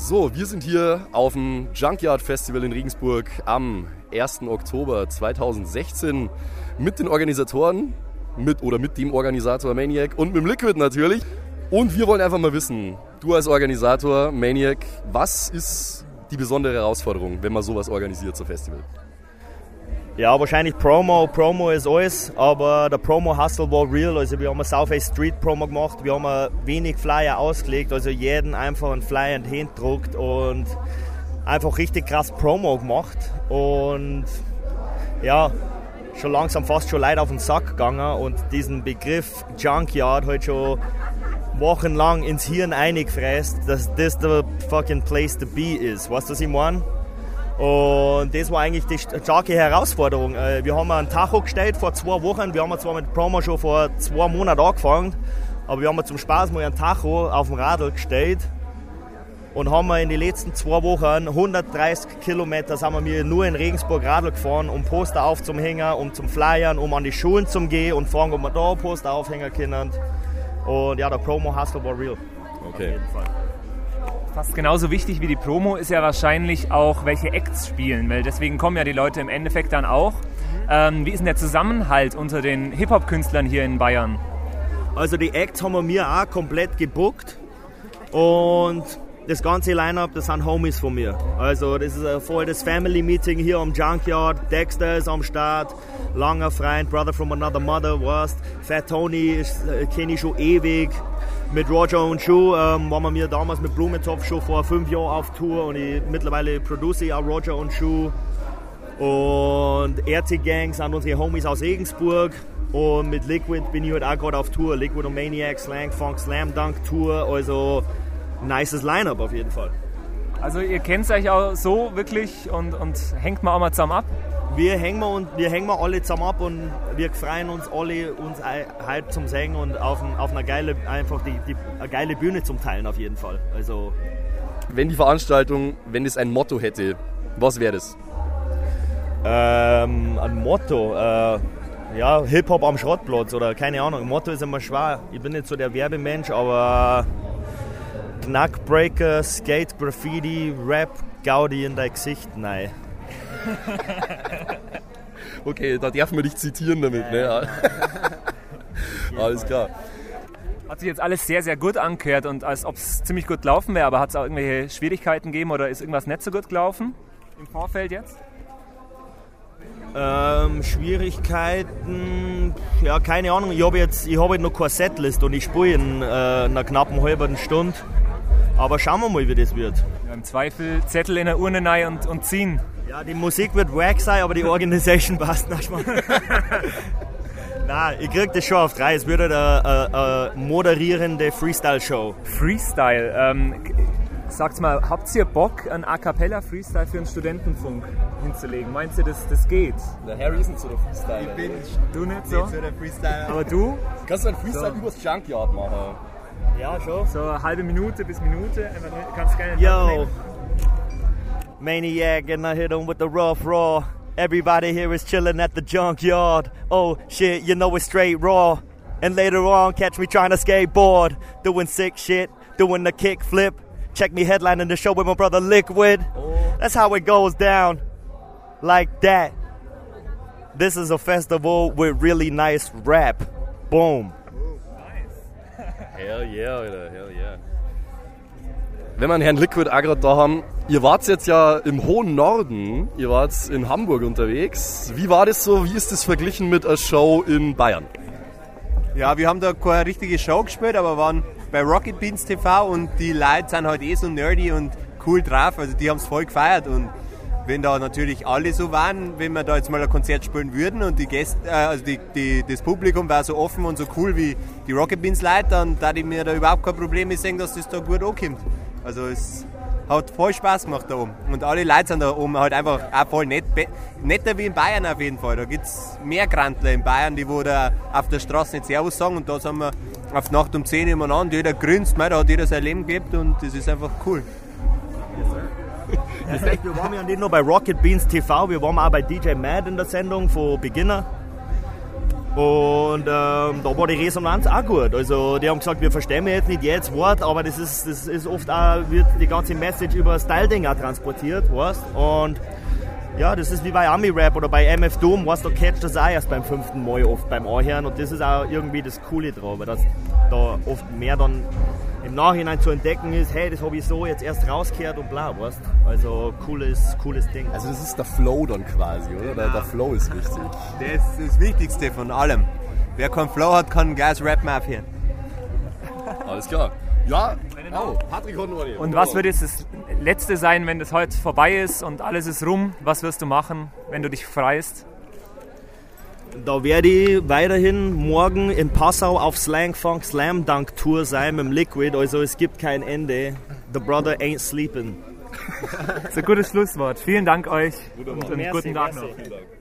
So, wir sind hier auf dem Junkyard Festival in Regensburg am 1. Oktober 2016 mit den Organisatoren, mit oder mit dem Organisator Maniac und mit dem Liquid natürlich. Und wir wollen einfach mal wissen, du als Organisator Maniac, was ist die besondere Herausforderung, wenn man sowas organisiert, so Festival? Ja, wahrscheinlich Promo. Promo ist alles, aber der Promo-Hustle war real. Also wir haben eine Southwest Street Promo gemacht, wir haben wenig Flyer ausgelegt, also jeden einfach einen Flyer in und einfach richtig krass Promo gemacht. Und ja, schon langsam fast schon Leute auf den Sack gegangen und diesen Begriff Junkyard halt schon wochenlang ins Hirn eingefräst, dass das der fucking place to be ist. Weißt du, was ich meine? Und das war eigentlich die starke Herausforderung. Äh, wir haben einen Tacho gestellt vor zwei Wochen. Wir haben zwar mit Promo schon vor zwei Monaten angefangen, aber wir haben zum Spaß mal einen Tacho auf dem Radl gestellt und haben in den letzten zwei Wochen 130 Kilometer sind wir nur in Regensburg Radl gefahren, um Poster aufzuhängen, um zum Flyern, um an die Schulen zu gehen und fragen, ob wir da Poster aufhängen können. Und ja, der Promo-Hustle war real. Okay. Auf jeden Fall fast genauso wichtig wie die Promo ist ja wahrscheinlich auch, welche Acts spielen, weil deswegen kommen ja die Leute im Endeffekt dann auch. Ähm, wie ist denn der Zusammenhalt unter den Hip-Hop-Künstlern hier in Bayern? Also die Acts haben wir mir auch komplett gebuckt und das ganze Line-Up, das sind Homies von mir. Also das ist ein voll das Family-Meeting hier am Junkyard. Dexter ist am Start, langer Freund, Brother from another mother, weißt. Fat Tony äh, kenne ich schon ewig mit Roger und Shu ähm, waren wir damals mit Blumentopf schon vor fünf Jahren auf Tour und ich, mittlerweile produziere auch Roger und Shu. Und RT Gang sind unsere Homies aus Regensburg. Und mit Liquid bin ich halt auch gerade auf Tour. Liquid und Maniac, Slang Funk, Slam Dunk Tour. Also nices Line-Up auf jeden Fall. Also ihr kennt euch auch so wirklich und, und hängt mal auch mal zusammen ab? Wir hängen und wir hängen alle zusammen ab und wir freuen uns alle uns halt zum Singen und auf, auf eine geile einfach die, die eine geile Bühne zum Teilen auf jeden Fall. Also wenn die Veranstaltung, wenn es ein Motto hätte, was wäre das? Ähm, ein Motto, äh, ja Hip Hop am Schrottplatz oder keine Ahnung. Motto ist immer schwer. Ich bin nicht so der Werbemensch, aber Knackbreaker, Skate, Graffiti, Rap, Gaudi in dein Gesicht, nein. okay, da darf man dich zitieren damit. Ne? Ja. Alles klar. Hat sich jetzt alles sehr, sehr gut angehört und als ob es ziemlich gut gelaufen wäre, aber hat es auch irgendwelche Schwierigkeiten gegeben oder ist irgendwas nicht so gut gelaufen im Vorfeld jetzt? Ähm, Schwierigkeiten, ja, keine Ahnung. Ich habe jetzt, ich hab jetzt noch keine Setlist und ich spiele in äh, einer knappen halben Stunde. Aber schauen wir mal, wie das wird. Ja, Im Zweifel Zettel in der Urne rein und, und ziehen. Ja, die Musik wird wack sein, aber die Organisation passt nicht mal. Nein, ich krieg das schon auf drei. Es wird eine, eine, eine moderierende Freestyle-Show. Freestyle. Ähm, sagt mal, habt ihr Bock, einen A Cappella Freestyle für einen Studentenfunk hinzulegen? Meinst du, das, das geht? Der Harry ist nicht so der Freestyle. Ich bin du nicht so? Nicht so der Freestyler. Aber du? Kannst du einen Freestyle so. übers Junkyard machen? Ja, schon. So eine halbe Minute bis Minute. Kannst gerne Yo. Maniac and I hit him with the rough raw. Everybody here is chilling at the junkyard. Oh shit, you know it's straight raw. And later on, catch me trying to skateboard, doing sick shit, doing the kick flip. Check me headlining the show with my brother Liquid. Oh. That's how it goes down, like that. This is a festival with really nice rap. Boom. Hell yeah, hell yeah. wenn wir Herrn Liquid auch gerade da haben, ihr wart jetzt ja im hohen Norden, ihr wart in Hamburg unterwegs. Wie war das so? Wie ist das verglichen mit einer Show in Bayern? Ja, wir haben da keine richtige Show gespielt, aber waren bei Rocket Beans TV und die Leute sind halt eh so nerdy und cool drauf. Also die haben es voll gefeiert und wenn da natürlich alle so waren, wenn wir da jetzt mal ein Konzert spielen würden und die Gäste, äh, also die, die, das Publikum war so offen und so cool wie die Rocket Beans Leute, dann da ich mir da überhaupt kein Problem sehen, dass das da gut ankommt. Also es hat voll Spaß gemacht da oben. Und alle Leute sind da oben halt einfach auch voll nett. Netter wie in Bayern auf jeden Fall. Da gibt es mehr Grantler in Bayern, die wo da auf der Straße nicht Servus sagen. Und da sind wir auf Nacht um 10 Uhr an. Jeder grinst, da hat jeder sein Leben gelebt und das ist einfach cool. Ja, wir waren ja nicht nur bei Rocket Beans TV, wir waren auch bei DJ Mad in der Sendung von Beginner. Und ähm, da war die Resonanz auch gut. Also die haben gesagt, wir verstehen jetzt nicht jedes Wort, aber das ist, das ist oft auch, wird die ganze Message über Style-Ding auch transportiert, weißt Und ja, das ist wie bei Ami-Rap oder bei MF Doom, weißt du, catcht das auch erst beim fünften Mal oft beim Anhören und das ist auch irgendwie das Coole drauf, weil das da oft mehr dann im Nachhinein zu entdecken ist, hey, das habe ich so jetzt erst rausgehört und bla, weißt Also cooles, cooles Ding. Also das ist der Flow dann quasi, oder? Der, der Flow ist wichtig. Das ist das Wichtigste von allem. Wer keinen Flow hat, kann Gas Rap mehr abhören. Alles klar. Ja, oh, Patrick noch eine. Und was wird jetzt das Letzte sein, wenn das heute vorbei ist und alles ist rum? Was wirst du machen, wenn du dich freist? Da werde ich weiterhin morgen in Passau auf Slang Funk Slam Dunk Tour sein mit dem Liquid. Also es gibt kein Ende. The brother ain't sleeping. Das ist ein gutes Schlusswort. Vielen Dank euch und einen Merci, guten Tag merci. noch.